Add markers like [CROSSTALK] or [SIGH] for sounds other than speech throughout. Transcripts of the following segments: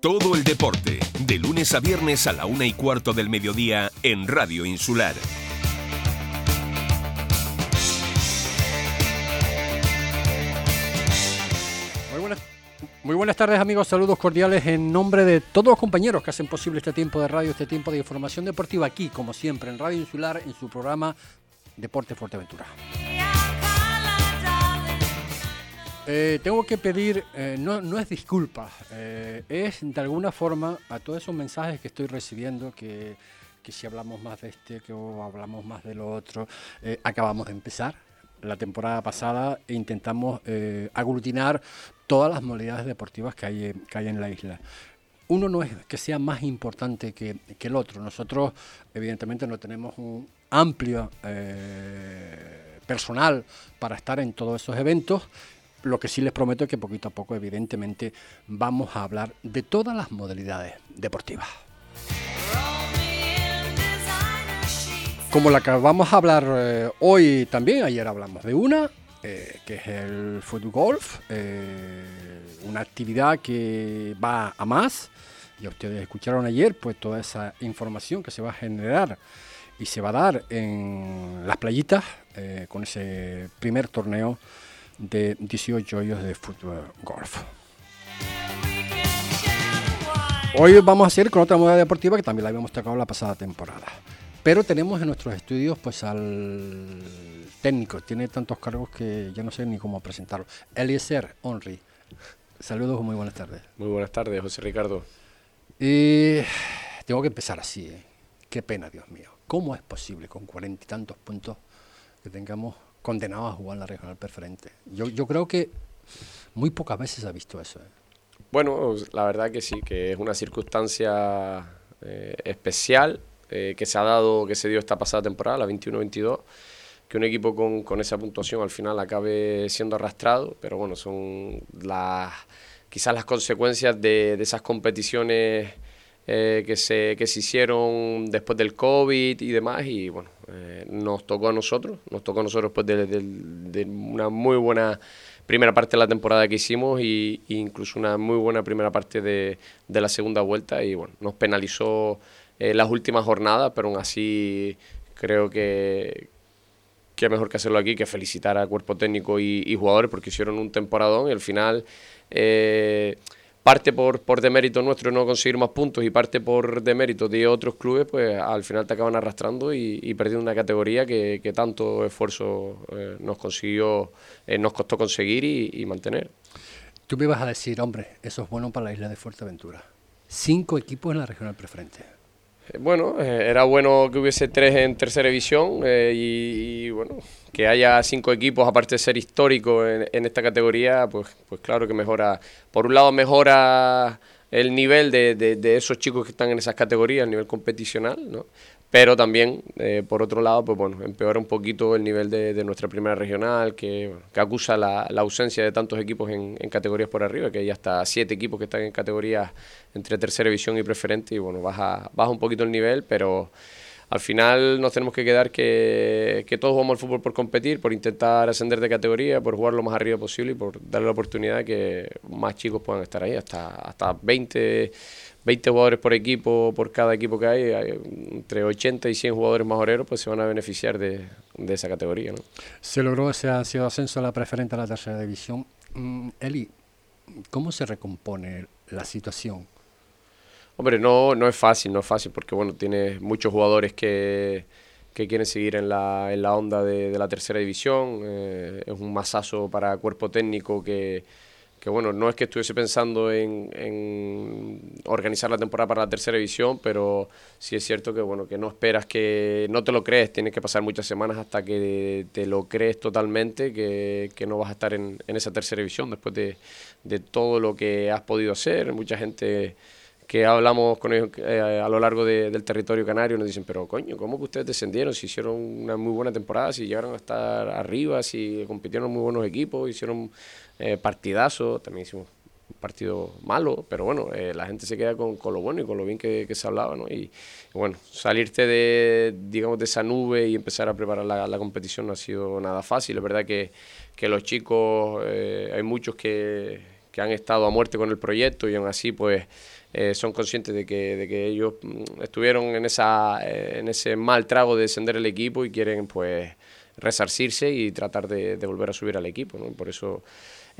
Todo el deporte, de lunes a viernes a la una y cuarto del mediodía en Radio Insular. Muy buenas, tardes amigos, saludos cordiales en nombre de todos los compañeros que hacen posible este tiempo de radio, este tiempo de información deportiva aquí, como siempre, en Radio Insular, en su programa Deporte Fuerteventura. Eh, tengo que pedir, eh, no, es disculpa, eh, es de alguna forma a todos esos mensajes que estoy recibiendo, que, que si hablamos más de este, que hablamos más de lo otro, acabamos de empezar la temporada pasada e intentamos aglutinar todas las modalidades deportivas que hay, que hay en la isla uno no es que sea más importante que, el otro. Nosotros, evidentemente, no tenemos un amplio personal para estar en todos esos eventos lo que sí les prometo es que poquito a poco, evidentemente, vamos a hablar de todas las modalidades deportivas. Como la que vamos a hablar eh, hoy también, ayer hablamos de una, eh, que es el fútbol golf, eh, una actividad que va a más. Ya ustedes escucharon ayer, pues toda esa información que se va a generar y se va a dar en las playitas con ese primer torneo de 18 hoyos de fútbol golf. Hoy vamos a hacer con otra modalidad deportiva que también la habíamos tocado la pasada temporada. Pero tenemos en nuestros estudios pues al técnico, tiene tantos cargos que ya no sé ni cómo presentarlo. Eliezer Henry. Saludos, muy buenas tardes. Muy buenas tardes, José Ricardo. Y tengo que empezar así. ¿eh? Qué pena, Dios mío. ¿Cómo es posible con cuarenta y tantos puntos que tengamos condenado a jugar la regional preferente. Yo, yo creo que muy pocas veces ha visto eso. ¿eh? Bueno, la verdad que sí, que es una circunstancia eh, especial eh, que se ha dado, que se dio esta pasada temporada, la 21-22, que un equipo con, con, esa puntuación al final acabe siendo arrastrado, pero bueno, son las quizás las consecuencias de, de esas competiciones eh, que, se, que se hicieron después del COVID y demás, y bueno, eh, nos tocó a nosotros, nos tocó a nosotros después de, una muy buena primera parte de la temporada que hicimos y, incluso una muy buena primera parte de, la segunda vuelta y bueno, nos penalizó eh, las últimas jornadas, pero aún así creo que, que mejor que hacerlo aquí que felicitar al cuerpo técnico y, jugadores porque hicieron un temporadón y al final parte por, por demérito nuestro no conseguir más puntos y parte por demérito de otros clubes, pues al final te acaban arrastrando y, perdiendo una categoría que, tanto esfuerzo eh, nos consiguió, eh, nos costó conseguir y, mantener. Tú me ibas a decir, hombre, eso es bueno para la isla de Fuerteventura. Cinco equipos en la regional preferente. Eh, bueno, era bueno que hubiese tres en tercera división y, bueno, que haya cinco equipos, aparte de ser histórico en, esta categoría, pues, pues claro que mejora, por un lado mejora el nivel de, de, esos chicos que están en esas categorías, el nivel competicional, ¿no? Pero también, eh, por otro lado, pues bueno, empeora un poquito el nivel de, nuestra primera regional, que, acusa la, ausencia de tantos equipos en, categorías por arriba, que hay hasta siete equipos que están en categorías entre tercera división y preferente, y bueno, baja, baja un poquito el nivel, pero al final nos tenemos que quedar que, todos jugamos al fútbol por competir, por intentar ascender de categoría, por jugar lo más arriba posible y por darle la oportunidad de que más chicos puedan estar ahí, hasta, hasta 20, 20 jugadores por equipo, por cada equipo que hay, entre 80 y 100 jugadores majoreros, pues se van a beneficiar de, esa categoría. Se logró ese ascenso a la preferente a la tercera división. Mm, Eli, ¿cómo se recompone la situación? Hombre, no, no es fácil, no es fácil, porque bueno, tienes muchos jugadores que, que quieren seguir en la, en la onda de, la tercera división. Eh, es un masazo para cuerpo técnico que, que, bueno, no es que estuviese pensando en, en, organizar la temporada para la tercera división, pero sí es cierto que, bueno, que no esperas que, no te lo crees, tienes que pasar muchas semanas hasta que te lo crees totalmente, que, que no vas a estar en, en esa tercera división después de, de todo lo que has podido hacer. Mucha gente que hablamos con ellos eh, a lo largo del territorio canario, nos dicen, pero coño, ¿cómo que ustedes descendieron? Si hicieron una muy buena temporada, si llegaron a estar arriba, si compitieron muy buenos equipos, hicieron eh, partidazos, también hicimos un partido malo, pero bueno, eh, la gente se queda con, lo bueno y con lo bien que, se hablaba, ¿no? Y, bueno, salirte de, digamos, de esa nube y empezar a preparar la, competición no ha sido nada fácil. Es verdad que, que los chicos, hay muchos que, que han estado a muerte con el proyecto y aún así, pues eh, son conscientes de que, de que ellos mm, estuvieron en, esa, en ese mal trago de descender el equipo y quieren pues resarcirse y tratar de, volver a subir al equipo. ¿no? Por eso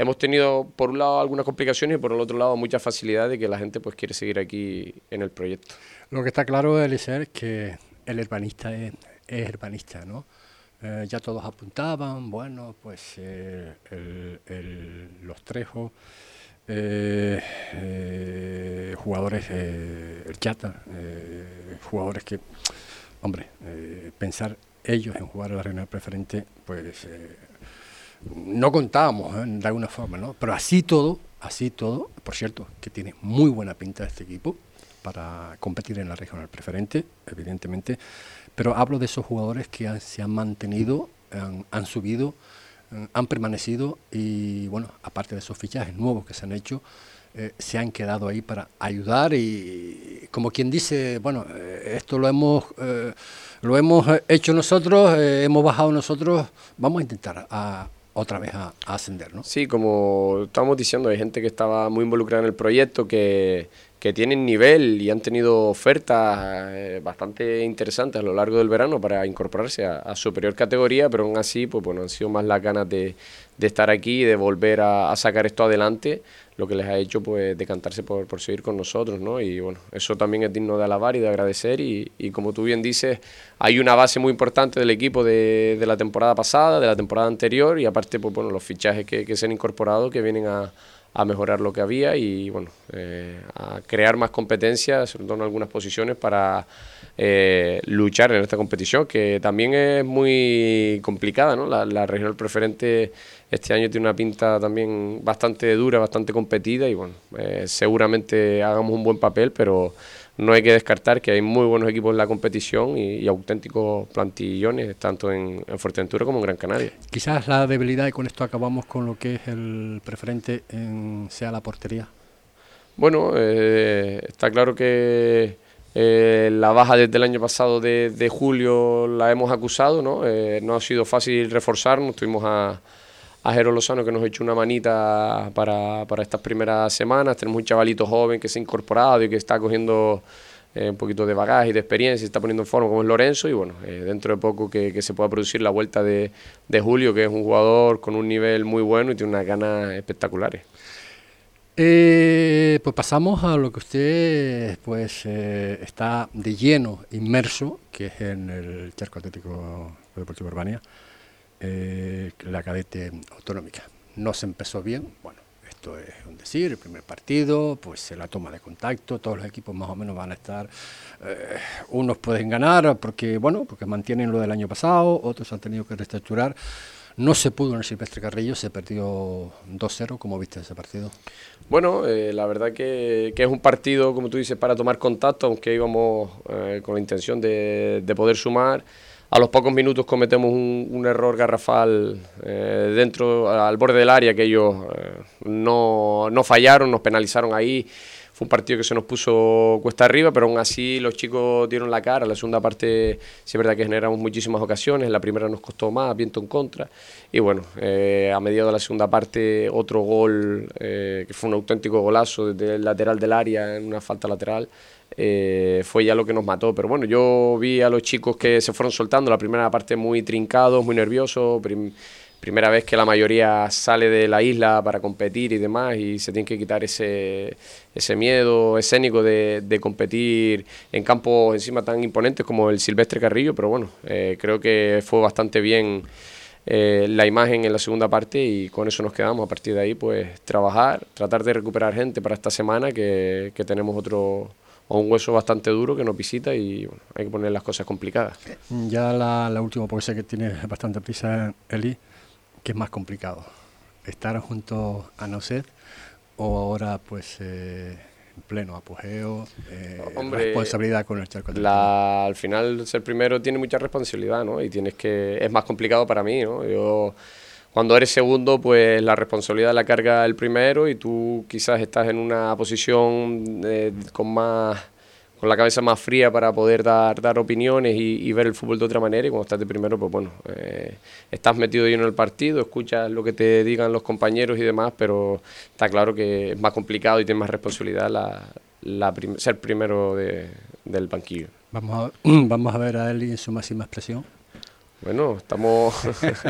hemos tenido por un lado algunas complicaciones y por el otro lado mucha facilidad de que la gente pues quiere seguir aquí en el proyecto. Lo que está claro, Eliseo, es que el urbanista es, es urbanista, ¿no? Eh, ya todos apuntaban, bueno, pues eh, los Trejos, eh, jugadores, el Chata, jugadores que, hombre, pensar ellos en jugar a la reunión preferente, pues no contábamos de alguna forma, ¿no? Pero así todo, así todo, por cierto, que tiene muy buena pinta este equipo para competir en la regional preferente, evidentemente pero hablo de esos jugadores que se han mantenido, han, subido, han permanecido y bueno, aparte de esos fichajes nuevos que se han hecho, eh, se han quedado ahí para ayudar y como quien dice, bueno, eh, esto lo hemos, eh, lo hemos hecho nosotros, hemos bajado nosotros, vamos a intentar a, otra vez a, ascender, ¿no? Sí, como estamos diciendo, hay gente que estaba muy involucrada en el proyecto, que que tienen nivel y han tenido ofertas eh, bastante interesantes a lo largo del verano para incorporarse a, superior categoría, pero aún así pues, bueno, han sido más las ganas de, estar aquí y de volver a, sacar esto adelante, lo que les ha hecho pues decantarse por, por seguir con nosotros, ¿no? Y bueno, eso también es digno de alabar y de agradecer y, y como tú bien dices, hay una base muy importante del equipo de, de, la temporada pasada, de la temporada anterior y aparte pues bueno, los fichajes que, que se han incorporado que vienen a a mejorar lo que había y bueno, eh, a crear más competencia, sobre todo en algunas posiciones, para eh, luchar en esta competición, que también es muy complicada. ¿no? La, la, regional preferente este año tiene una pinta también bastante dura, bastante competida y bueno, eh, seguramente hagamos un buen papel, pero no hay que descartar que hay muy buenos equipos en la competición y, auténticos plantillones, tanto en, Fuerteventura como en Gran Canaria. Quizás la debilidad, y con esto acabamos con lo que es el preferente, en, sea la portería. Bueno, eh, está claro que eh, la baja desde el año pasado de, julio la hemos acusado, ¿no? Eh, no ha sido fácil reforzarnos, tuvimos a a Jero Lozano que nos ha hecho una manita para, para estas primeras semanas. Tenemos un chavalito joven que se ha incorporado y que está cogiendo eh, un poquito de bagaje y de experiencia y está poniendo en forma como es Lorenzo y bueno, eh, dentro de poco que, se pueda producir la vuelta de, de, Julio, que es un jugador con un nivel muy bueno y tiene unas ganas espectaculares. Eh, pues pasamos a lo que usted pues está de lleno inmerso, que es en el charco atlético deportivo Urbania eh, la cadete autonómica. No se empezó bien, bueno, esto es un decir, el primer partido, pues la toma de contacto, todos los equipos más o menos van a estar, eh, unos pueden ganar porque, bueno, porque mantienen lo del año pasado, otros han tenido que reestructurar. No se pudo en el Silvestre Carrillo, se perdió 2-0. ¿Cómo viste ese partido? Bueno, eh, la verdad que, que, es un partido, como tú dices, para tomar contacto, aunque íbamos con la intención de, de poder sumar a los pocos minutos cometemos un, error garrafal eh, dentro, al borde del área, que ellos eh, no, no, fallaron, nos penalizaron ahí. Fue un partido que se nos puso cuesta arriba, pero aún así los chicos dieron la cara. La segunda parte, sí es verdad que generamos muchísimas ocasiones. La primera nos costó más, viento en contra. Y bueno, eh, a mediados de la segunda parte, otro gol, que fue un auténtico golazo desde el lateral del área, en una falta lateral. Eh, fue ya lo que nos mató. Pero bueno, yo vi a los chicos que se fueron soltando, la primera parte muy trincados, muy nerviosos, primera vez que la mayoría sale de la isla para competir y demás, y se tiene que quitar ese, ese miedo escénico de, de competir en campos encima tan imponentes como el Silvestre Carrillo, pero bueno, eh, creo que fue bastante bien. Eh, la imagen en la segunda parte y con eso nos quedamos. A partir de ahí, pues trabajar, tratar de recuperar gente para esta semana que, que tenemos otro, o un hueso bastante duro que nos visita y hay que poner las cosas complicadas. Ya la, la última, porque sé que tiene [LAUGHS] bastante prisa, Eli, que es más complicado. Estar junto a Noset o ahora pues eh, en pleno apogeo, eh, responsabilidad con el charco. La, al final ser primero tiene mucha responsabilidad, ¿no? Y tienes que es más complicado para mí, ¿no? Yo cuando eres segundo, pues la responsabilidad la carga el primero y tú quizás estás en una posición eh, con más con la cabeza más fría para poder dar, dar opiniones y, ver el fútbol de otra manera y cuando estás de primero, pues bueno, eh, estás metido lleno en el partido, escuchas lo que te digan los compañeros y demás, pero está claro que es más complicado y tienes más responsabilidad la, ser primero del banquillo. Vamos a, [CLEARS THROAT] vamos a ver a Eli en su máxima expresión. Bueno, estamos,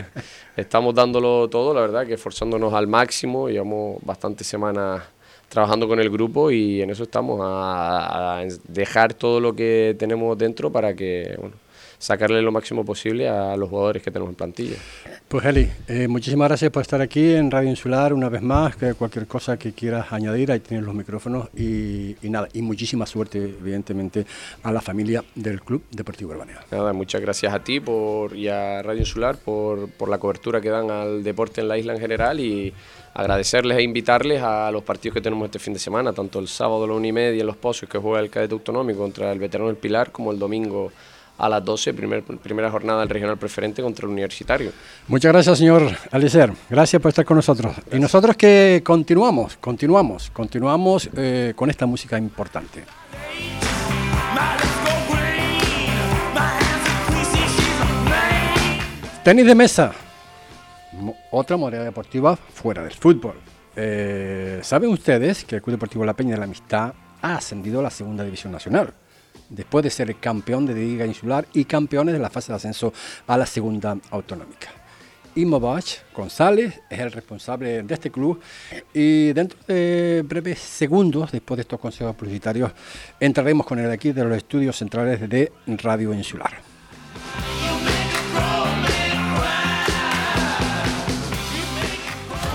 [LAUGHS] estamos dándolo todo, la verdad, que esforzándonos al máximo. Llevamos bastantes semanas trabajando con el grupo y en eso estamos, a, a dejar todo lo que tenemos dentro para que, bueno, sacarle lo máximo posible a los jugadores que tenemos en plantilla. Pues Eli, eh, muchísimas gracias por estar aquí en Radio Insular una vez más, que cualquier cosa que quieras añadir, ahí tienes los micrófonos y, nada, y muchísima suerte evidentemente a la familia del Club Deportivo Urbanea. Nada, muchas gracias a ti por, y a Radio Insular por, por la cobertura que dan al deporte en la isla en general y agradecerles e invitarles a los partidos que tenemos este fin de semana, tanto el sábado a la una y media en Los Pozos, que juega el cadete autonómico contra el veterano del Pilar, como el domingo a las 12, primer, primera jornada del regional preferente contra el universitario. Muchas gracias, señor Alicer. Gracias por estar con nosotros. Y nosotros que continuamos, continuamos, continuamos eh, con esta música importante. Tenis de mesa. Otra modalidad deportiva fuera del fútbol. Eh, Saben ustedes que el Club Deportivo La Peña de la Amistad ha ascendido a la segunda división nacional después de ser campeón de Liga Insular y campeones de la fase de ascenso a la segunda autonómica. Imovach González es el responsable de este club y dentro de breves segundos, después de estos consejos publicitarios, entraremos con él aquí de los estudios centrales de Radio Insular.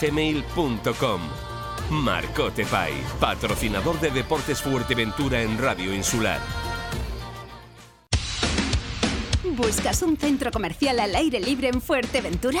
gmail.com. Marcote Pay, patrocinador de Deportes Fuerteventura en Radio Insular. ¿Buscas un centro comercial al aire libre en Fuerteventura?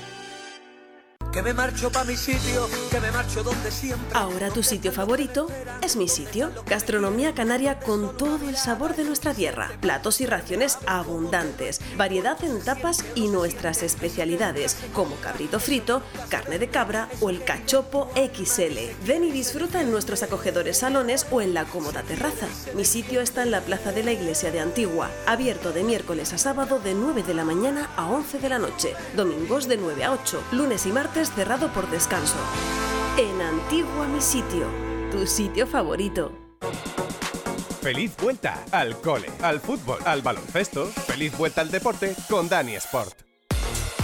Que me marcho pa' mi sitio, que me marcho donde siempre. Ahora tu sitio favorito es mi sitio. Gastronomía canaria con todo el sabor de nuestra tierra. Platos y raciones abundantes. Variedad en tapas y nuestras especialidades, como cabrito frito, carne de cabra o el cachopo XL. Ven y disfruta en nuestros acogedores salones o en la cómoda terraza. Mi sitio está en la plaza de la iglesia de Antigua, abierto de miércoles a sábado de 9 de la mañana a 11 de la noche, domingos de 9 a 8, lunes y martes cerrado por descanso. En Antigua mi sitio, tu sitio favorito. Feliz vuelta al cole, al fútbol, al baloncesto. Feliz vuelta al deporte con Dani Sport.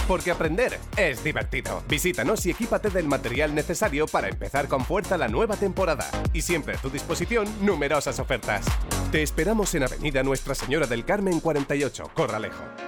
Porque aprender es divertido. Visítanos y equípate del material necesario para empezar con fuerza la nueva temporada. Y siempre a tu disposición numerosas ofertas. Te esperamos en Avenida Nuestra Señora del Carmen 48, Corralejo.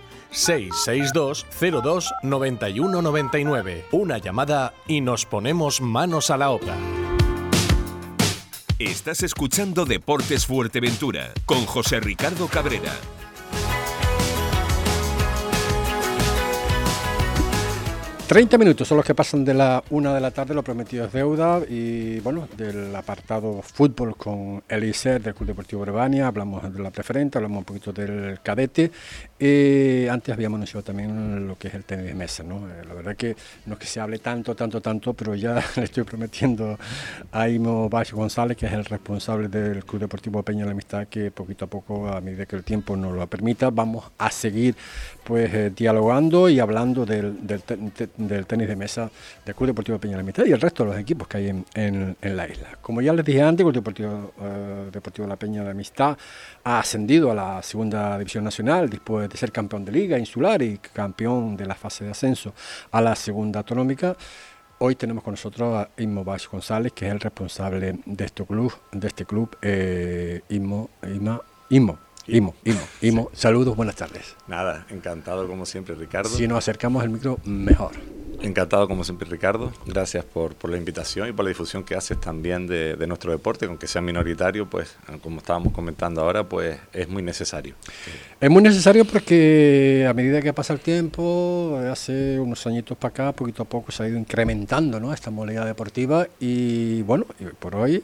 662 02 91 99. Una llamada y nos ponemos manos a la obra. Estás escuchando Deportes Fuerteventura con José Ricardo Cabrera. 30 minutos son los que pasan de la una de la tarde, lo prometido es deuda. Y bueno, del apartado fútbol con Eliser del Club Deportivo Brebania, hablamos de la preferente, hablamos un poquito del cadete. y antes habíamos anunciado también lo que es el tenis de mesa, ¿no? Eh, la verdad que no es que se hable tanto, tanto, tanto, pero ya [LAUGHS] le estoy prometiendo a Imo Bacho González, que es el responsable del Club Deportivo Peña de la Amistad, que poquito a poco, a medida que el tiempo nos lo permita, vamos a seguir pues eh, dialogando y hablando del, del, del tenis de mesa del Club Deportivo Peña la Mitad y el resto de los equipos que hay en, en, la isla. Como ya les dije antes, el Club Deportivo, uh, Deportivo La Peña la Amistad ha ascendido a la segunda división nacional después de ser campeón de liga insular y campeón de la fase de ascenso a la segunda autonómica. Hoy tenemos con nosotros a Inmo González, que es el responsable de este club, de este club, eh, Inmo, Ima, Inmo, Imo, Imo, Imo, saludos, buenas tardes. Nada, encantado como siempre, Ricardo. Si nos acercamos al micro, mejor. Encantado como siempre, Ricardo. Gracias por, por la invitación y por la difusión que haces también de, de, nuestro deporte, aunque sea minoritario, pues como estábamos comentando ahora, pues es muy necesario. Es muy necesario porque a medida que pasa el tiempo, hace unos añitos para acá, poquito a poco se ha ido incrementando ¿no? esta modalidad deportiva y bueno, por hoy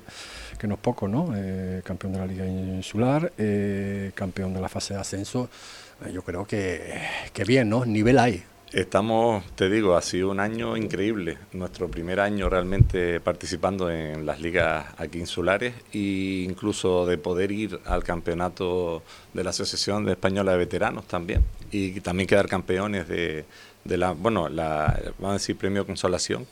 que no es poco, ¿no? Eh, campeón de la Liga Insular, eh, campeón de la fase de ascenso. Eh, yo creo que, que bien, ¿no? Nivel hay. Estamos, te digo, ha sido un año increíble. Nuestro primer año realmente participando en las ligas aquí insulares e incluso de poder ir al campeonato de la Asociación de Española de Veteranos también. Y también quedar campeones de, la, bueno, la, vamos a decir, premio consolación.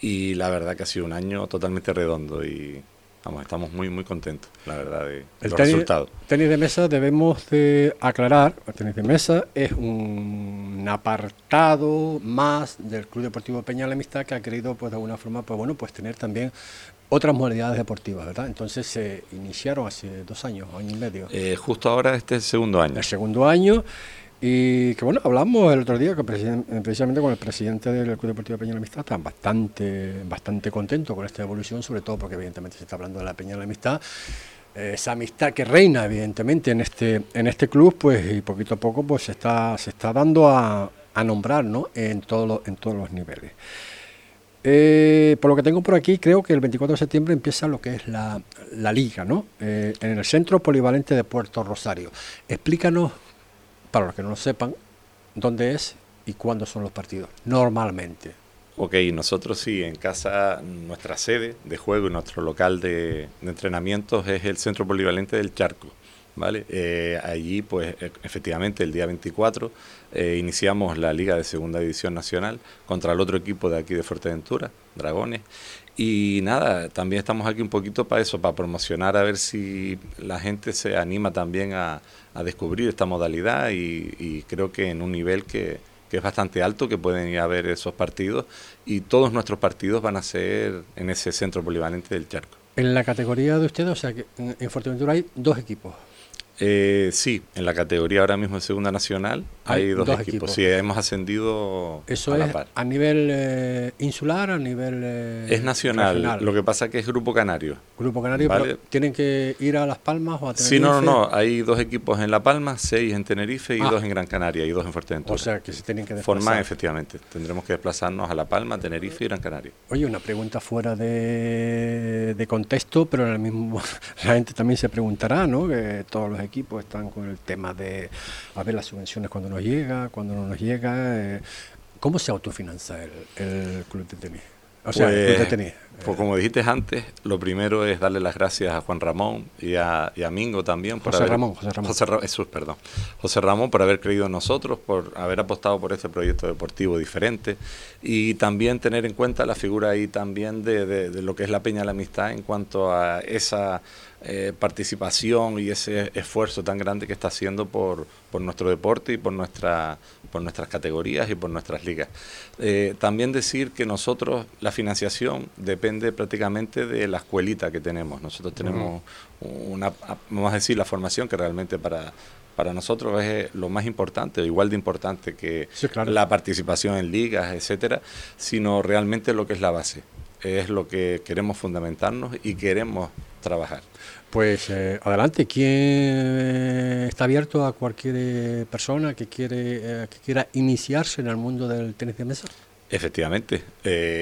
Y la verdad que ha sido un año totalmente redondo y Vamos, estamos muy muy contentos, la verdad, de el los tenis, resultados. Tenis de mesa debemos de aclarar, el tenis de mesa es un apartado más del Club Deportivo Peña la Amistad que ha querido pues de alguna forma pues bueno pues tener también otras modalidades deportivas, ¿verdad? Entonces se iniciaron hace dos años, año y medio. Eh, justo ahora este es el segundo año. El segundo año y que bueno, hablamos el otro día que precisamente con el presidente del Club Deportivo Peña de la Amistad, están bastante, bastante contentos con esta evolución, sobre todo porque evidentemente se está hablando de la Peña de la Amistad. esa amistad que reina evidentemente en este, en este club, pues y poquito a poco pues se está, se está dando a, a nombrar ¿no? en, todo en todos los niveles. Eh, por lo que tengo por aquí, creo que el 24 de septiembre empieza lo que es la, la liga, ¿no? Eh, en el Centro Polivalente de Puerto Rosario. Explícanos para los que no lo sepan, dónde es y cuándo son los partidos, normalmente. Ok, nosotros sí, en casa, nuestra sede de juego y nuestro local de, entrenamientos es el Centro Polivalente del Charco. ¿vale? Eh, allí, pues e, efectivamente, el día 24 eh, iniciamos la Liga de Segunda División Nacional contra el otro equipo de aquí de Fuerteventura, Dragones. Y nada, también estamos aquí un poquito para eso, para promocionar a ver si la gente se anima también a, a descubrir esta modalidad y, creo que en un nivel que, que, es bastante alto, que pueden ir a ver esos partidos y todos nuestros partidos van a ser en ese centro polivalente del charco. En la categoría de ustedes, o sea que en Fuerteventura hay dos equipos. Eh, sí, en la categoría ahora mismo de Segunda Nacional hay, dos, equipos. Sí, hemos ascendido Eso a la es a nivel eh, insular, a nivel... Eh, es nacional. Lo que pasa que es Grupo Canario. Grupo Canario, pero ¿tienen que ir a Las Palmas o a Tenerife? Sí, no, no, no. Hay dos equipos en La Palma, seis en Tenerife y ah. dos en Gran Canaria y dos en Fuerteventura. O sea, que se tienen que desplazar. Formar, efectivamente. Tendremos que desplazarnos a La Palma, Tenerife y Gran Canaria. Oye, una pregunta fuera de, de contexto, pero en el mismo [LAUGHS] la gente también se preguntará, ¿no? Que todos los equipos están con el tema de a ver las subvenciones cuando nos llega, cuando no nos llega. Eh, ¿Cómo se autofinancia el, el club de tenis? O sea, de pues, tenis. Pues como dijiste antes, lo primero es darle las gracias a Juan Ramón y a, y a Mingo también. Por José, Ramón, José Ramón. José Jesús, perdón. José Ramón por haber creído en nosotros, por haber apostado por este proyecto deportivo diferente y también tener en cuenta la figura ahí también de, de lo que es la Peña de la Amistad en cuanto a esa eh, participación y ese esfuerzo tan grande que está haciendo por, por nuestro deporte y por, nuestra, por nuestras categorías y por nuestras ligas. Eh, también decir que nosotros, la financiación depende prácticamente de la escuelita que tenemos. Nosotros tenemos una, vamos a decir, la formación que realmente para, para nosotros es lo más importante, igual de importante que la participación en ligas, etcétera, sino realmente lo que es la base. Es lo que queremos fundamentarnos y queremos trabajar. Pues eh, adelante, ¿quién está abierto a cualquier eh, persona que, quiere, eh, que quiera iniciarse en el mundo del tenis de mesa? Efectivamente,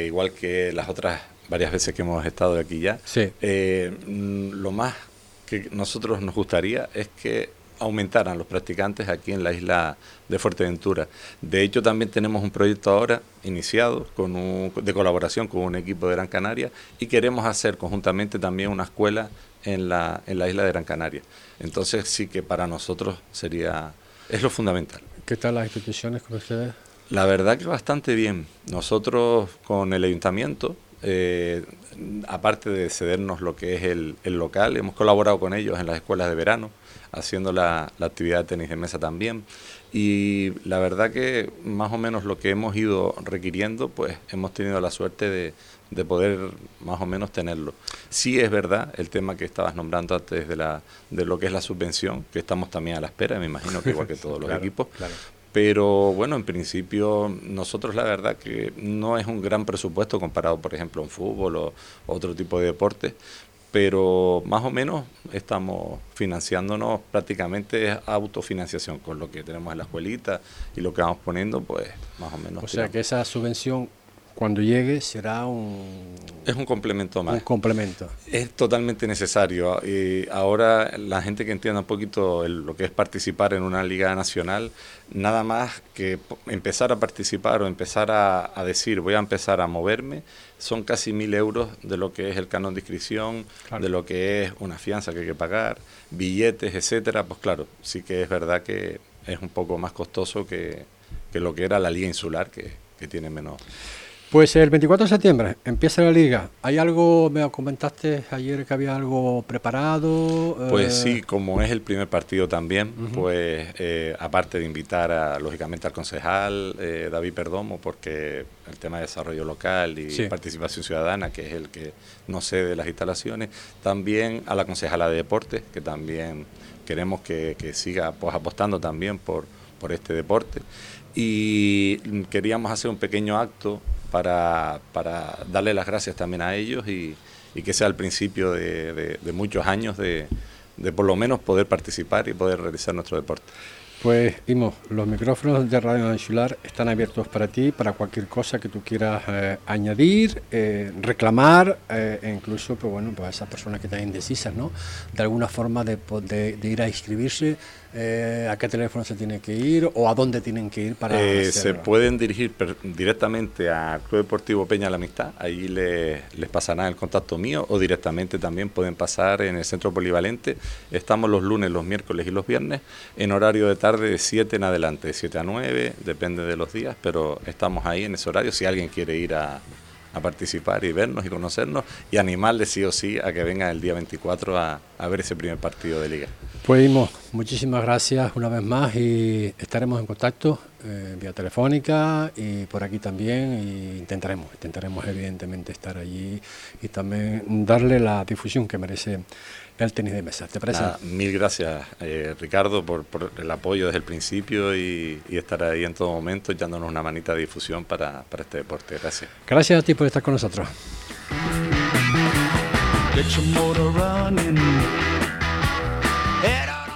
igual que las otras varias veces que hemos estado aquí ya, eh, mm, lo más que nosotros nos gustaría es que aumentaran los practicantes aquí en la isla de Fuerteventura. De hecho, también tenemos un proyecto ahora iniciado con de colaboración con un equipo de Gran Canaria y queremos hacer conjuntamente también una escuela en la, en la isla de Gran Canaria. Entonces sí que para nosotros sería, es lo fundamental. ¿Qué tal las instituciones con ustedes? La verdad que bastante bien. Nosotros con el ayuntamiento, eh, aparte de cedernos lo que es el, local, hemos colaborado con ellos en las escuelas de verano, haciendo la, actividad de tenis de mesa también. Y la verdad que más o menos lo que hemos ido requiriendo, pues hemos tenido la suerte de, de poder más o menos tenerlo. Sí es verdad el tema que estabas nombrando antes de, la, de lo que es la subvención, que estamos también a la espera, me imagino que igual que todos los [LAUGHS] equipos, claro. Pero bueno, en principio nosotros la verdad que no es un gran presupuesto comparado, por ejemplo, en fútbol o otro tipo de deporte, pero más o menos estamos financiándonos prácticamente autofinanciación con lo que tenemos en la escuelita y lo que vamos poniendo, pues más o menos. O sea que esa subvención cuando llegue será un... Es un complemento más. Un complemento. Es totalmente necesario. Y ahora la gente que entienda un poquito lo que es participar en una liga nacional, nada más que empezar a participar o empezar a, decir voy a empezar a moverme, son casi mil euros de lo que es el canon de inscripción, de lo que es una fianza que hay que pagar, billetes, etcétera. Pues claro, sí que es verdad que es un poco más costoso que, lo que era la liga insular, que, que tiene menos pues el 24 de septiembre empieza la liga. ¿Hay algo, me comentaste ayer que había algo preparado? Pues sí, eh, como es el primer partido también, pues eh, aparte de invitar a, lógicamente al concejal eh, David Perdomo, porque el tema de desarrollo local y participación ciudadana, que es el que no cede las instalaciones, también a la concejala de deportes, que también queremos que, siga pues, apostando también por, por este deporte. Y queríamos hacer un pequeño acto para, para darle las gracias también a ellos y, que sea el principio de, muchos años de, por lo menos poder participar y poder realizar nuestro deporte. Pues, Imo, los micrófonos de Radio Insular están abiertos para ti, para cualquier cosa que tú quieras eh, añadir, eh, reclamar, eh, e incluso, pues bueno, pues esas personas que están indecisas, ¿no? De alguna forma de ir a inscribirse eh, a qué teléfono se tiene que ir o a dónde tienen que ir para eh, se pueden dirigir directamente al Club Deportivo Peña la Amistad. Ahí les, les pasarán el contacto mío o directamente también pueden pasar en el centro polivalente. Estamos los lunes, los miércoles y los viernes en horario de tarde de 7 en adelante de 7 a 9, depende de los días pero estamos ahí en ese horario si alguien quiere ir a a participar y vernos y conocernos y animarles sí o sí a que vengan el día 24 a, a ver ese primer partido de liga. Pues muchísimas gracias una vez más y estaremos en contacto eh, vía telefónica y por aquí también y intentaremos, intentaremos evidentemente estar allí y también darle la difusión que merece el tenis de mesa. ¿Te parece? mil gracias, eh, Ricardo, por, el apoyo desde el principio y, estar ahí en todo momento echándonos una manita de difusión para, para este deporte. Gracias. Gracias a ti por estar con nosotros.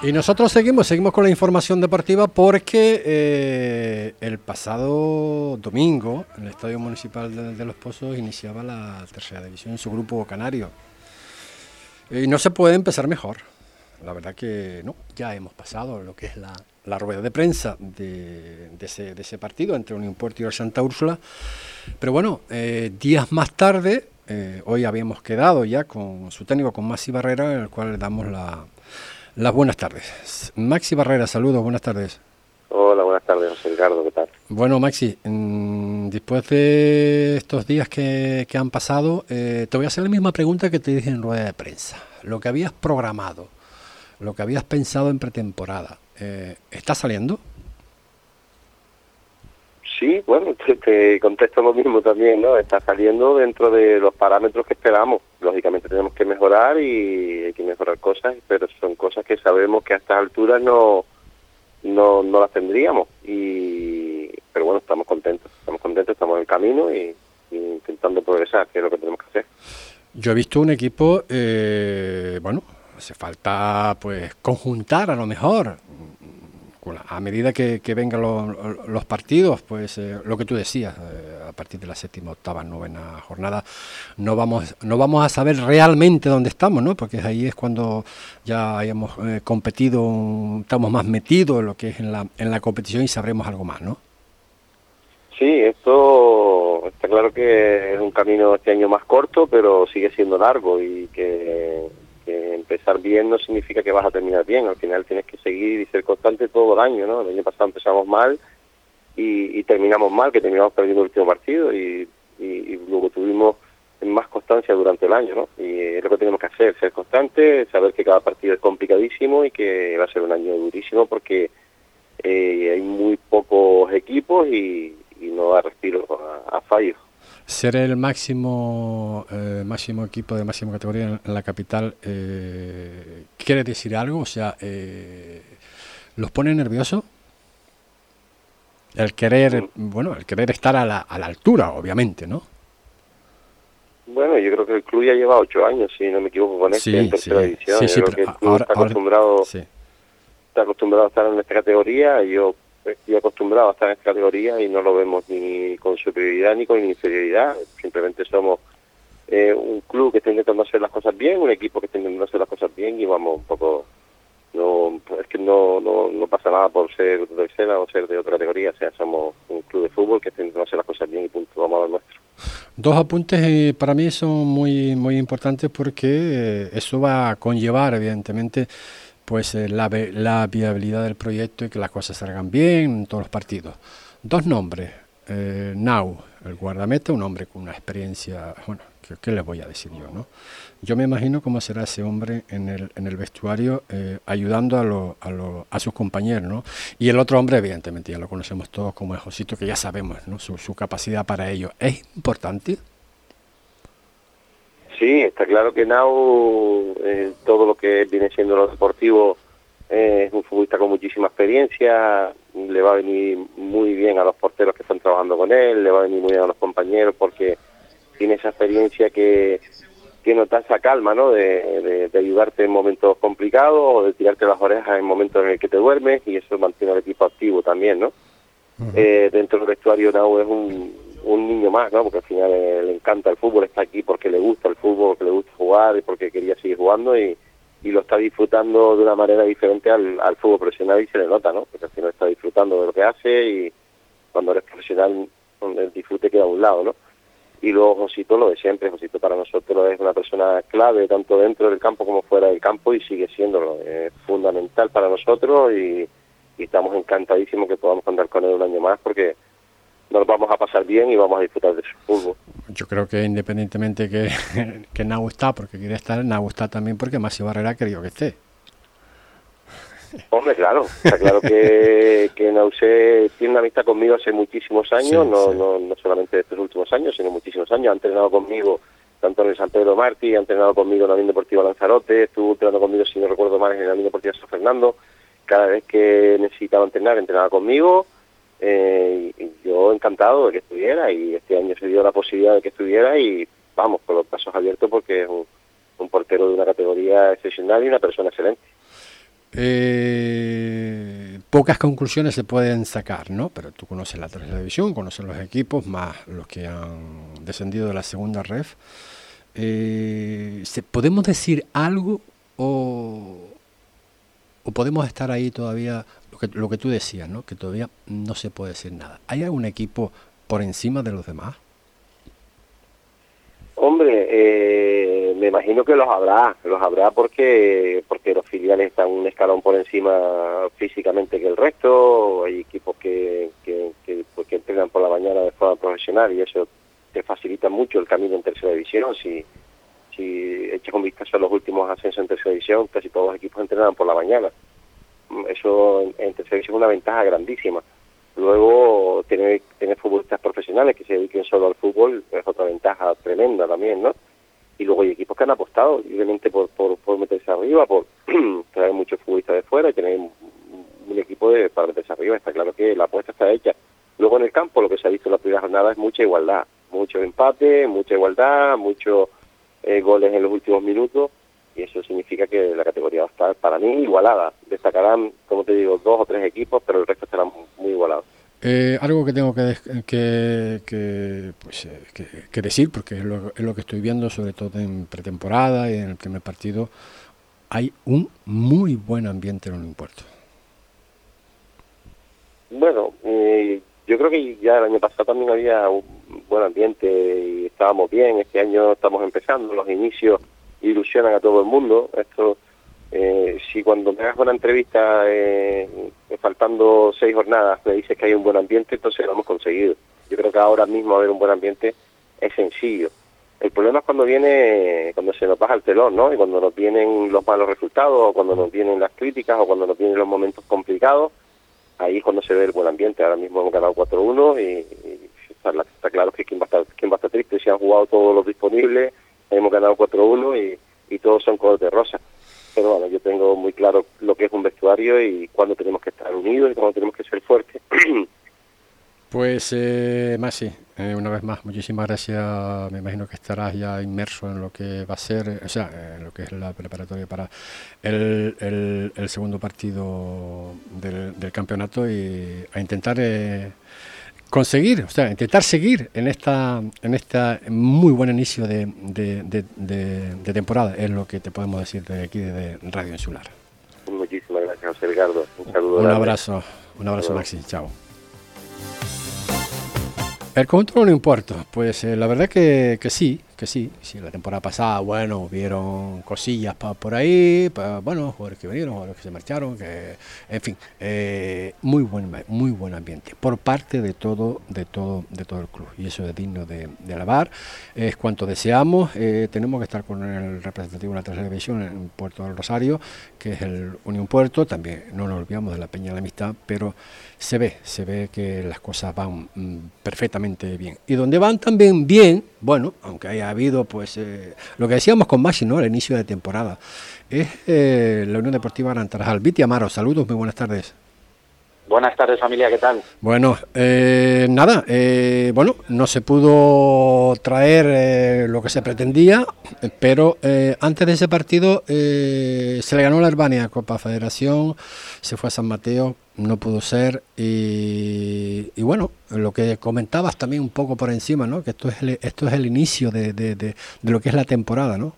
Y nosotros seguimos, seguimos con la información deportiva porque eh, el pasado domingo en el Estadio Municipal de, de, Los Pozos iniciaba la tercera división en su grupo canario. Y no se puede empezar mejor. La verdad que no, ya hemos pasado lo que es la, rueda de prensa de, ese, partido entre Unión Puerto y el Santa Úrsula. Pero bueno, eh, días más tarde, eh, hoy habíamos quedado ya con su técnico, con Maxi Barrera, en el cual le damos las buenas tardes. Maxi Barrera, saludos, buenas tardes. Hola, buenas tardes, José Ricardo, ¿qué tal? Bueno, Maxi, mm, después de estos días que, han pasado, eh, te voy a hacer la misma pregunta que te dije en rueda de prensa. Lo que habías programado, lo que habías pensado en pretemporada, eh, ¿está saliendo? Sí, bueno, te, contesto lo mismo también, ¿no? Está saliendo dentro de los parámetros que esperamos. Lógicamente tenemos que mejorar y hay que mejorar cosas, pero son cosas que sabemos que a estas alturas no no, no las tendríamos. Y, pero bueno, estamos contentos, estamos contentos, estamos en el camino y, intentando progresar, que es lo que tenemos que hacer. Yo he visto un equipo, eh, bueno, hace falta pues conjuntar a lo mejor a medida que, vengan los, partidos, pues eh, lo que tú decías, eh, partir de la séptima, octava, novena jornada, no vamos, no vamos a saber realmente dónde estamos, ¿no? Porque ahí es cuando ya hayamos eh, competido, estamos más metidos en lo que es en la, en la competición y sabremos algo más, ¿no? Sí, esto está claro que es un camino este año más corto, pero sigue siendo largo y que, empezar bien no significa que vas a terminar bien. Al final tienes que seguir y ser constante todo el año, ¿no? El año pasado empezamos mal y, terminamos mal, que terminamos perdiendo el último partido y, luego tuvimos más constancia durante el año, ¿no? Y es lo que tenemos que hacer, ser constante, saber que cada partido es complicadísimo y que va a ser un año durísimo porque eh, hay muy pocos equipos y, y no da respiro a, fallo. Ser el máximo eh, máximo equipo de máxima categoría en, la capital, eh, ¿quiere decir algo? O sea, eh, ¿los pone nerviosos? El querer, mm. bueno, el querer estar a la, a la altura, obviamente, ¿no? Bueno, yo creo que el club ya lleva ocho años, si no me equivoco, con este en tercera división. Sí, creo que el club está acostumbrado, está acostumbrado a estar en esta categoría. Yo estoy acostumbrado a estar en esta categoría y no lo vemos ni con superioridad ni con inferioridad. Simplemente somos eh, un club que está intentando hacer las cosas bien, un equipo que está intentando hacer las cosas bien y vamos un poco... No, es que no, no, no pasa nada por ser de tercera o ser de otra categoría, o sea, somos un club de fútbol que está intentando hacer las cosas bien y punto, vamos a lo nuestro. Dos apuntes eh, para mí son muy, muy importantes porque eh, eso va a conllevar, evidentemente, pues eh, la, la, viabilidad del proyecto y que las cosas salgan bien en todos los partidos. Dos nombres. Eh, Now, el guardameta, un hombre con una experiencia, bueno, ¿qué, les voy a decir yo? no Yo me imagino cómo será ese hombre en el, en el vestuario eh, ayudando a, lo, a, lo, a, sus compañeros. ¿no? Y el otro hombre, evidentemente, ya lo conocemos todos como el Josito, que ya sabemos ¿no? su, su capacidad para ello. ¿Es importante? Sí, está claro que Nau, eh, todo lo que viene siendo lo deportivo, eh, es un futbolista con muchísima experiencia, le va a venir muy bien a los porteros que están trabajando con él, le va a venir muy bien a los compañeros porque tiene esa experiencia que, que nota esa calma, ¿no? De, ayudarte en momentos complicados o de tirarte las orejas en momentos en el que te duermes y eso mantiene al equipo activo también, ¿no? eh, dentro del vestuario Nau es un, un niño más, ¿no? Porque al final le, encanta el fútbol, está aquí porque le gusta el fútbol, porque le gusta jugar y porque quería seguir jugando y, y lo está disfrutando de una manera diferente al, al fútbol profesional y se le nota, ¿no? Porque al final está disfrutando de lo que hace y cuando eres profesional el disfrute queda a un lado, ¿no? Y luego Josito lo de siempre, Josito para nosotros es una persona clave tanto dentro del campo como fuera del campo y sigue siéndolo, es fundamental para nosotros y estamos encantadísimos que podamos contar con él un año más porque nos vamos a pasar bien y vamos a disfrutar de su fútbol. Yo creo que independientemente que, [LAUGHS] que Nau está porque quiere estar, Nau está también porque Masi Barrera ha querido que esté. Hombre, claro, está claro que, [LAUGHS] que Nausé tiene una amistad conmigo hace muchísimos años, no, No, no solamente de estos últimos años, sino muchísimos años. Ha entrenado conmigo tanto en el San Pedro Martí, ha entrenado conmigo en la Unión Deportiva Lanzarote, estuvo entrenando conmigo, si no recuerdo mal, en la Unión Deportiva San Fernando. Cada vez que necesitaba entrenar, entrenaba conmigo eh, yo encantado de que estuviera y este año se dio la posibilidad de que estuviera y vamos con los pasos abiertos porque es un, portero de una categoría excepcional y una persona excelente. Eh, pocas conclusiones se pueden sacar, ¿no? Pero tú conoces la tercera división, conoces los equipos, más los que han descendido de la segunda ref. Eh, ¿Podemos decir algo o, o podemos estar ahí todavía lo que, tú decías, ¿no? que todavía no se puede decir nada. ¿Hay algún equipo por encima de los demás? Hombre, eh, me imagino que los habrá, los habrá porque porque los filiales están un escalón por encima físicamente que el resto, hay equipos que, que, que, pues, entrenan por la mañana de forma profesional y eso te facilita mucho el camino en tercera división. Si, si echas un vistazo a los últimos ascensos en tercera división, casi todos los equipos entrenan por la mañana eso en, tercera es una ventaja grandísima. Luego, tener, tener futbolistas profesionales que se dediquen solo al fútbol es otra ventaja tremenda también, ¿no? Y luego hay equipos que han apostado, obviamente, por, por, meterse arriba, por [CLEARS THROAT] traer muchos futbolistas de fuera y tener un equipo de, para meterse arriba. Está claro que la apuesta está hecha. Luego en el campo lo que se ha visto en la primera jornada es mucha igualdad, mucho empate, mucha igualdad, muchos eh, goles en los últimos minutos significa que la categoría va a estar para mí igualada. Destacarán, como te digo, dos o tres equipos, pero el resto estará muy igualado. Eh, algo que tengo que, que, que, pues, eh, que, que decir, porque es lo, es lo, que estoy viendo, sobre todo en pretemporada y en el primer partido, hay un muy buen ambiente en un puerto. Bueno, eh, yo creo que ya el año pasado también había un buen ambiente y estábamos bien. Este año estamos empezando, los inicios ilusionan a todo el mundo. Esto, eh, si cuando me hagas una entrevista eh, faltando seis jornadas me dices que hay un buen ambiente, entonces lo hemos conseguido. Yo creo que ahora mismo haber un buen ambiente es sencillo. El problema es cuando viene, cuando se nos baja el telón, ¿no? Y cuando nos vienen los malos resultados, o cuando nos vienen las críticas, o cuando nos vienen los momentos complicados, ahí es cuando se ve el buen ambiente. Ahora mismo hemos ganado 4-1 y, y está, claro que quien va, a quien va a estar triste si han jugado todos los disponibles, hemos ganado 4-1 y, y todos son color de rosa. Pero bueno, yo tengo muy claro lo que es un vestuario y cuándo tenemos que estar unidos y cuándo tenemos que ser fuertes. [CLEARS THROAT] Pues, eh, Masi, eh, una vez más, muchísimas gracias. Me imagino que estarás ya inmerso en lo que va a ser, o sea, en lo que es la preparatoria para el, el, el segundo partido del, del, campeonato y a intentar eh, conseguir, o sea, intentar seguir en esta en esta muy buen inicio de, de, de, de temporada, es lo que te podemos decir de aquí de Radio Insular. Muchísimas gracias, José Ricardo. Un saludo. Un abrazo, un abrazo, Maxi. Chao. El control no importa, pues eh, la verdad que, que sí, que sí, sí, la temporada pasada, bueno, hubieron cosillas pa, por ahí, pa, bueno, jugadores que vinieron, jugadores que se marcharon, que, en fin, eh, muy buen, muy buen ambiente por parte de todo, de todo, de todo el club y eso es digno de, alabar, es cuanto deseamos, eh, tenemos que estar con el representativo de la tercera división en Puerto del Rosario, que es el Unión Puerto, también no nos olvidamos de la Peña de la Amistad, pero se ve, se ve que las cosas van mm, perfectamente bien. Y donde van también bien, bueno, aunque haya habido, pues, eh, lo que decíamos con Maxi, ¿no? Al inicio de temporada, es eh, la Unión Deportiva Gran Tarajal. Viti Amaro, saludos, muy buenas tardes. Buenas tardes familia, ¿qué tal? Bueno, eh, nada, eh, bueno, no se pudo traer eh, lo que se pretendía, pero eh, antes de ese partido se le ganó la Albania Copa Federación, se fue a San Mateo, no pudo ser y, y, bueno, lo que comentabas también un poco por encima, ¿no? Que esto es el, esto es el inicio de, de, de, de lo que es la temporada, ¿no?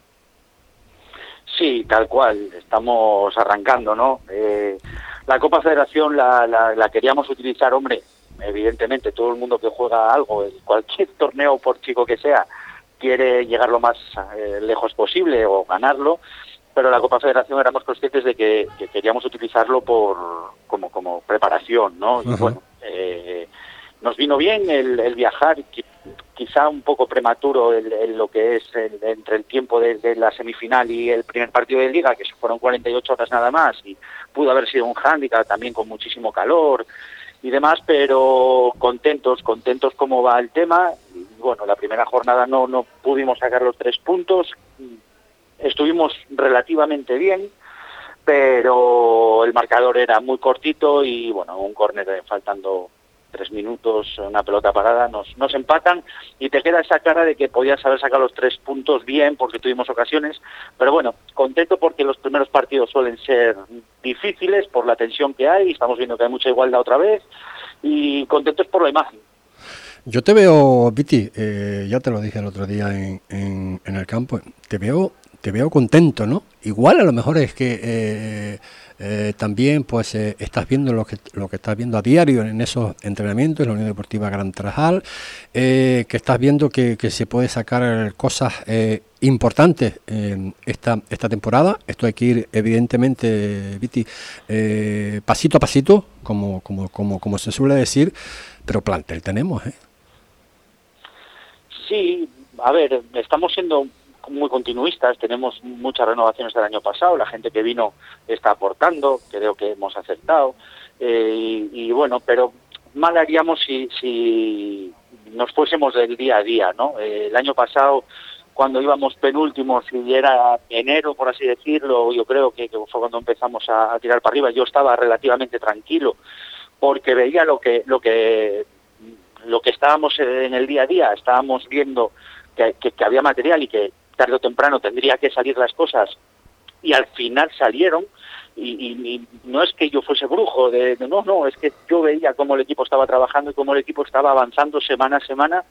Sí, tal cual, estamos arrancando, ¿no? Eh, la Copa Federación la, la, la, queríamos utilizar, hombre, evidentemente todo el mundo que juega algo, cualquier [LAUGHS] torneo por chico que sea, quiere llegar lo más eh, lejos posible o ganarlo, pero la Copa Federación éramos conscientes de que, que queríamos utilizarlo por como, como preparación, ¿no? Y uh -huh. bueno, eh, nos vino bien el, el viajar, quizá un poco prematuro el, lo que es el, entre el tiempo de, la semifinal y el primer partido de liga, que fueron 48 horas nada más, y pudo haber sido un hándicap también con muchísimo calor y demás, pero contentos, contentos cómo va el tema. Y bueno, la primera jornada no, no pudimos sacar los tres puntos, estuvimos relativamente bien, pero el marcador era muy cortito y bueno, un córner faltando tres minutos, una pelota parada, nos, nos empatan y te queda esa cara de que podías haber sacado los tres puntos bien porque tuvimos ocasiones, pero bueno, contento porque los primeros partidos suelen ser difíciles por la tensión que hay, estamos viendo que hay mucha igualdad otra vez y contentos por la imagen. Yo te veo, Viti, eh, ya te lo dije el otro día en, en, el campo, te veo, te veo contento, ¿no? Igual a lo mejor es que... Eh, eh, también pues eh, estás viendo lo que lo que estás viendo a diario en esos entrenamientos en la Unión Deportiva Gran Trajal eh, que estás viendo que, que, se puede sacar cosas eh, importantes esta esta temporada esto hay que ir evidentemente Viti eh, pasito a pasito como como como como se suele decir pero plantel tenemos ¿eh? sí a ver estamos siendo muy continuistas, tenemos muchas renovaciones del año pasado, la gente que vino está aportando, creo que hemos acertado, eh, y, bueno, pero mal haríamos si, si nos fuésemos del día a día, ¿no? Eh, el año pasado, cuando íbamos penúltimos y era enero, por así decirlo, yo creo que, fue cuando empezamos a, tirar para arriba, yo estaba relativamente tranquilo, porque veía lo que, lo que, lo que estábamos en el día a día, estábamos viendo que había material y que tarde o temprano tendría que salir las cosas y al final salieron y, no es que yo fuese brujo, de, no, no, es que yo veía cómo el equipo estaba trabajando y cómo el equipo estaba avanzando semana a semana,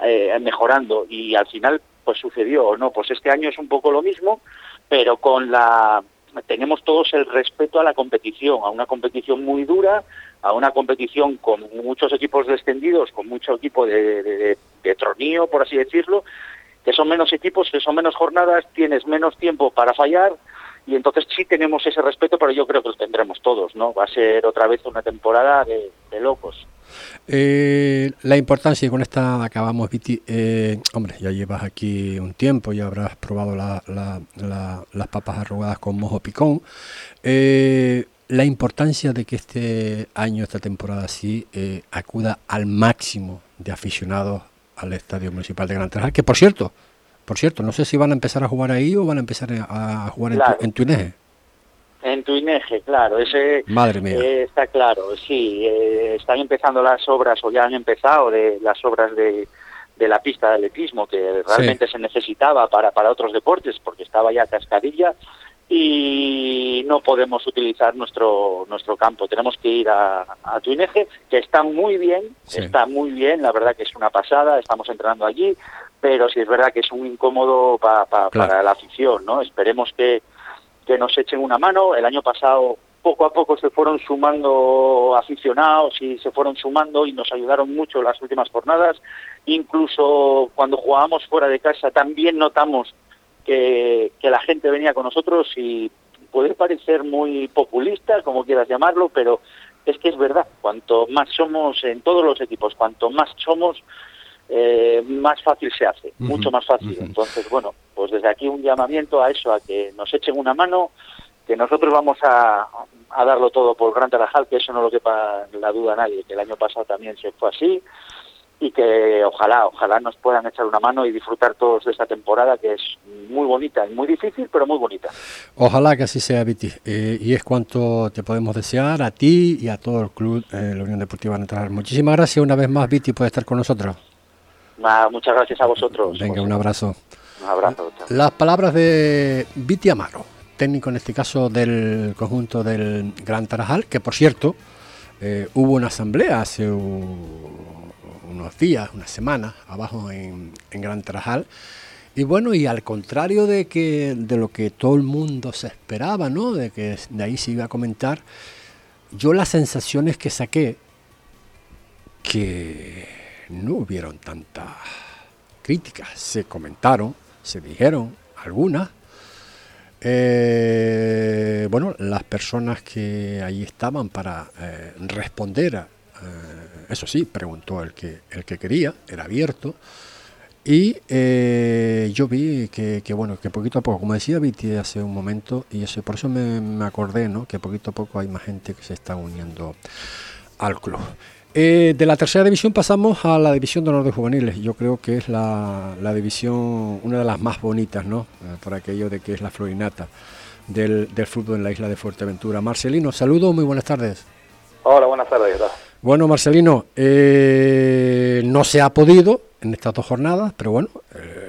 eh, mejorando y al final pues sucedió, ¿no? Pues este año es un poco lo mismo, pero con la tenemos todos el respeto a la competición, a una competición muy dura, a una competición con muchos equipos descendidos, con mucho equipo de, de, de tronío, por así decirlo, que son menos equipos, que son menos jornadas, tienes menos tiempo para fallar, y entonces sí tenemos ese respeto, pero yo creo que lo tendremos todos, ¿no? Va a ser otra vez una temporada de, locos. Eh, la importancia, con esta acabamos, Viti, eh, hombre, ya llevas aquí un tiempo, ya habrás probado las papas arrugadas con mojo picón. Eh, la importancia de que este año, esta temporada sí, acuda al máximo de aficionados al Estadio Municipal de Gran Trajal, que por cierto, por cierto, no sé si van a empezar a jugar ahí o van a empezar a jugar en, tu, en En Tuineje, claro. Ese, Madre mía. Eh, está claro, sí. Eh, están empezando las obras, o ya han empezado, de las obras de, de la pista de atletismo, que realmente se necesitaba para, para otros deportes, porque estaba ya cascadilla y no podemos utilizar nuestro nuestro campo. Tenemos que ir a, a Tuineje, que está muy bien, está muy bien, la verdad que es una pasada, estamos entrenando allí, pero sí es verdad que es un incómodo para la afición, ¿no? Esperemos que, que nos echen una mano. El año pasado poco a poco se fueron sumando aficionados y se fueron sumando y nos ayudaron mucho las últimas jornadas. Incluso cuando jugábamos fuera de casa también notamos que, que la gente venía con nosotros y puede parecer muy populista, como quieras llamarlo, pero es que es verdad, cuanto más somos en todos los equipos, cuanto más somos, eh, más fácil se hace, mucho más fácil. Entonces, bueno, pues desde aquí un llamamiento a eso, a que nos echen una mano, que nosotros vamos a, a darlo todo por Gran Tarajal, que eso no lo quepa la duda a nadie, que el año pasado también se fue así y que ojalá, ojalá nos puedan echar una mano y disfrutar todos de esta temporada que es muy bonita muy difícil, pero muy bonita. Ojalá que así sea, Viti. Eh, y es cuanto te podemos desear a ti y a todo el club, eh, la Unión Deportiva Natural. Muchísimas gracias una vez más, Viti, por estar con nosotros muchas gracias a vosotros. Venga, un abrazo. Un abrazo. Las palabras de Viti Amaro, técnico en este caso del conjunto del Gran Tarajal, que por cierto eh, hubo una asamblea hace unos días, una semana, abajo en, Gran Tarajal. Y bueno, y al contrario de que de lo que todo el mundo se esperaba, ¿no? De que de ahí se iba a comentar, yo las sensaciones que saqué que no hubieron tantas críticas, se comentaron, se dijeron algunas. Eh, bueno, las personas que ahí estaban para eh, responder, a, eh, eso sí, preguntó el que, el que quería, era abierto. Y yo vi que, bueno, que poquito a poco, como decía Viti hace un momento, y eso, por eso me, me acordé, ¿no? que poquito a poco hay más gente que se está uniendo al club. Eh, de la tercera división pasamos a la división de honor de juveniles. Yo creo que es la, división, una de las más bonitas, ¿no? Eh, por aquello de que es la florinata del, fútbol en la isla de Fuerteventura. Marcelino, saludo, muy buenas tardes. Hola, buenas tardes. Bueno, Marcelino, eh, no se ha podido en estas dos jornadas, pero bueno,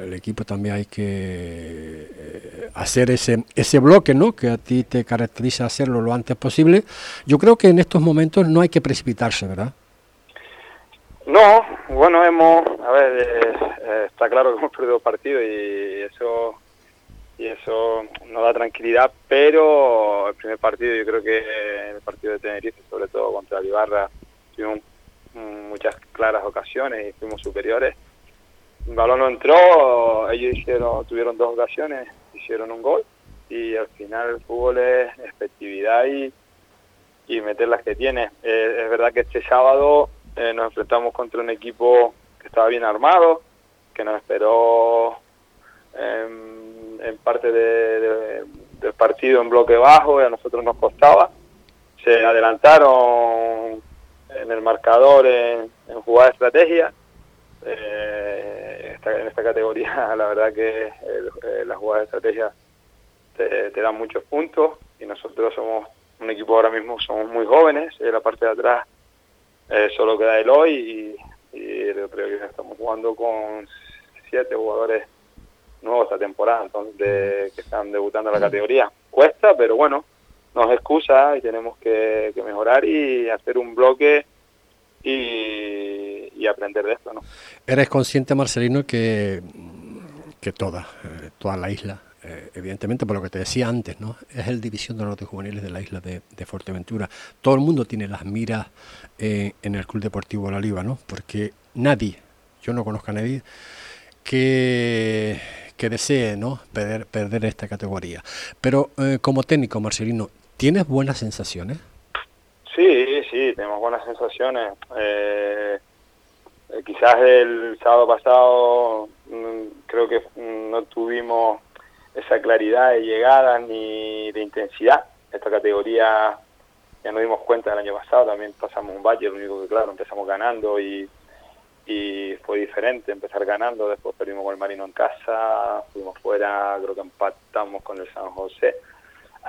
el equipo también hay que hacer ese, ese bloque, ¿no? Que a ti te caracteriza hacerlo lo antes posible. Yo creo que en estos momentos no hay que precipitarse, ¿verdad? No, bueno, hemos, a ver, eh, eh, está claro que hemos perdido partido y eso y eso nos da tranquilidad, pero el primer partido, yo creo que el partido de Tenerife, sobre todo contra Ibarra, muchas claras ocasiones y fuimos superiores. El balón no entró, ellos hicieron, tuvieron dos ocasiones, hicieron un gol y al final el fútbol es efectividad y, y meter las que tiene. Eh, es verdad que este sábado eh, nos enfrentamos contra un equipo que estaba bien armado, que nos esperó en, parte de, del partido en bloque bajo y a nosotros nos costaba. Se adelantaron en el marcador en, en jugada de estrategia. Eh, en esta categoría [LAUGHS] la verdad que eh, las jugadas de estrategia te, te, dan muchos puntos y nosotros somos un equipo ahora mismo, somos muy jóvenes, en la parte de atrás eh, solo queda Eloy y, y creo que estamos jugando con siete jugadores nuevos esta temporada, entonces que están debutando en la categoría. Cuesta, pero bueno, nos excusa y tenemos que, mejorar y hacer un bloque y, aprender de esto, ¿no? ¿Eres consciente, Marcelino, que, que toda, eh, toda la isla, eh, evidentemente por lo que te decía antes, ¿no? Es el División de Norte Juveniles de la isla de, Fuerteventura. Todo el mundo tiene las miras eh, en el Club Deportivo La Oliva, ¿no? Porque nadie, yo no conozco a nadie que, que desee ¿no? perder, perder esta categoría. Pero como técnico, Marcelino, ¿tienes buenas sensaciones? Sí, sí, tenemos buenas sensaciones. Eh, eh, quizás el sábado pasado mm, creo que mm, no tuvimos esa claridad de llegada ni de intensidad. Esta categoría ya nos dimos cuenta el año pasado, también pasamos un valle, lo único que claro, empezamos ganando y fue diferente empezar ganando, después perdimos con el Marino en casa, fuimos fuera, creo que empatamos con el San José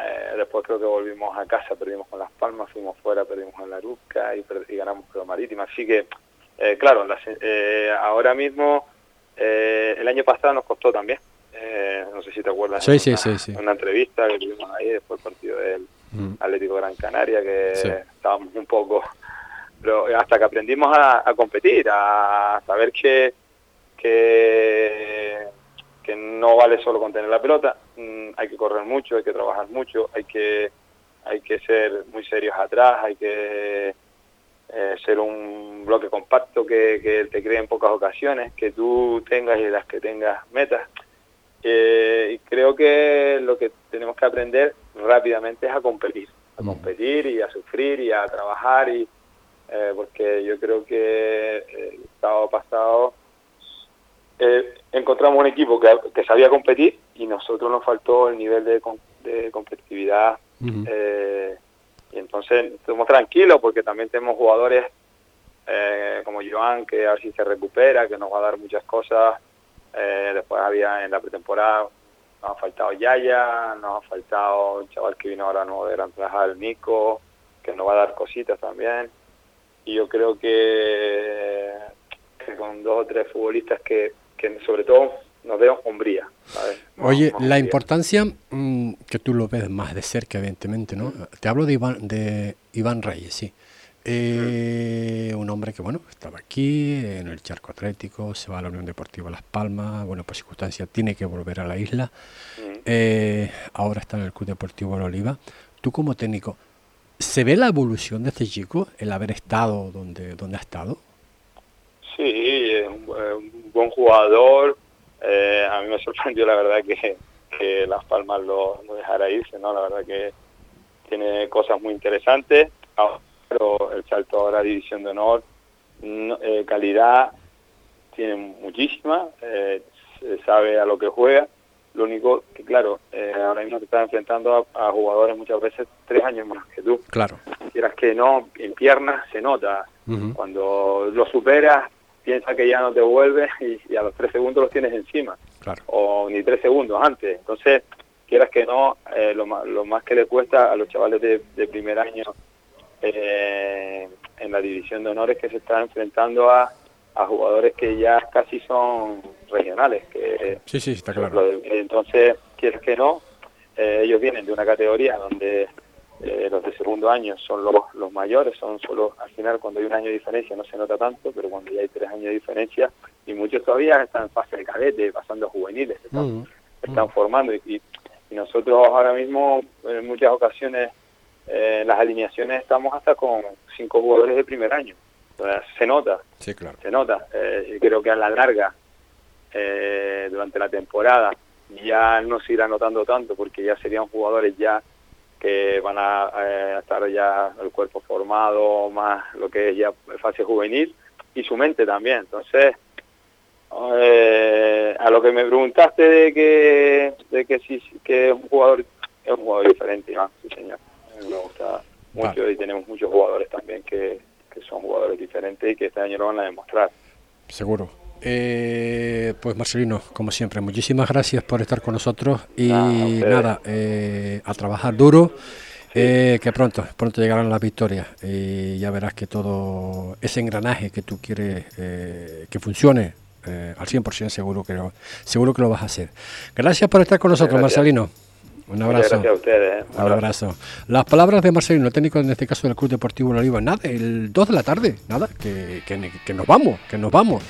eh, después creo que volvimos a casa, perdimos con Las Palmas, fuimos fuera, perdimos con La Rusca y, ganamos con Marítima. Así que, eh, claro, eh, ahora mismo, el año pasado nos costó también. no sé si te acuerdas. Sí, sí, sí, Una entrevista que tuvimos ahí después del partido del mm. Atlético Gran Canaria, que estábamos un poco. Pero hasta que aprendimos a, a competir, a saber que, que que no vale solo con tener la pelota, mm, hay que correr mucho, hay que trabajar mucho, hay que hay que ser muy serios atrás, hay que eh, ser un bloque compacto que, que, te cree en pocas ocasiones, que tú tengas y las que tengas metas. Eh, y creo que lo que tenemos que aprender rápidamente es a competir, a competir y a sufrir y a trabajar, y eh, porque yo creo que el sábado pasado eh, encontramos un equipo que, sabía competir y nosotros nos faltó el nivel de, competitividad. Eh, y entonces estamos tranquilos porque también tenemos jugadores eh, como Joan, que a ver si se recupera, que nos va a dar muchas cosas. después había en la pretemporada, nos ha faltado Yaya, nos ha faltado un chaval que vino ahora nuevo de Gran Plaza, el Nico, que nos va a dar cositas también. Y yo creo que, que con dos o tres futbolistas que que sobre todo nos veo hombría. Oye, la importancia mm, que tú lo ves más de cerca, evidentemente, ¿no? Te hablo de Iván, de Iván Reyes, sí. Eh, un hombre que, bueno, estaba aquí en el charco atlético, se va a la Unión Deportiva Las Palmas, bueno, por circunstancias tiene que volver a la isla. Eh, ahora está en el Club Deportivo La Oliva. Tú como técnico, ¿se ve la evolución de este chico, el haber estado donde, donde ha estado? Sí, es un, buen jugador. Eh, a mí me sorprendió la verdad que, Las Palmas lo, dejara irse, ¿no? La verdad que tiene cosas muy interesantes, pero el salto ahora a División de Honor, eh, calidad tiene muchísima, eh, sabe a lo que juega. Lo único que, claro, ahora mismo te estás enfrentando a, jugadores muchas veces tres años más que tú. Claro. Quieras que no, en piernas se nota. Cuando lo superas, piensa que ya no te vuelve [LAUGHS] y, a los tres segundos los tienes encima. O ni tres segundos antes. Entonces, quieras que no, eh, lo, más, lo más que le cuesta a los chavales de, primer año eh, en la división de honores que se están enfrentando a, a jugadores que ya casi son regionales. Que, sí, sí, está claro. entonces, quieras que no, eh, ellos vienen de una categoría donde eh, los de segundo año son los, los mayores, son solo al final cuando hay un año de diferencia no se nota tanto, pero cuando ya hay tres años de diferencia y muchos todavía están en fase de cadete, pasando a juveniles, están, mm. están formando y, nosotros ahora mismo en muchas ocasiones eh, en las alineaciones estamos hasta con cinco jugadores de primer año, se nota, sí, claro. se nota, eh, creo que a la larga durante la temporada ya no se irá notando tanto porque ya serían jugadores ya que van a eh, estar ya el cuerpo formado, más lo que es ya fase juvenil y su mente también. Entonces, eh, a lo que me preguntaste de que de que sí que es un jugador es un jugador diferente, sí señor. Me gusta mucho y tenemos muchos jugadores también que, que son jugadores diferentes y que este año lo van a demostrar. Seguro. Eh, pues Marcelino, como siempre, muchísimas gracias por estar con nosotros y nada, a eh, trabajar duro, eh, que pronto, pronto llegarán las victorias y ya verás que todo ese engranaje que tú quieres eh, que funcione eh, al 100% seguro que, lo, seguro que lo vas a hacer. Gracias por estar con nosotros. Marcelino. Un abrazo. Gracias a ustedes. Un abrazo. Las palabras de Marcelino, técnico en este caso del Club Deportivo Oliva, nada, el 2 de la tarde, nada, que, que, que nos vamos, que nos vamos.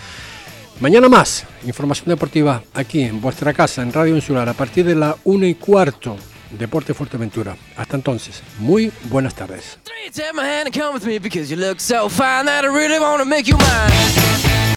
Mañana más, información deportiva aquí en vuestra casa, en Radio Insular, a partir de la 1 y cuarto, Deporte Fuerteventura. Hasta entonces, muy buenas tardes.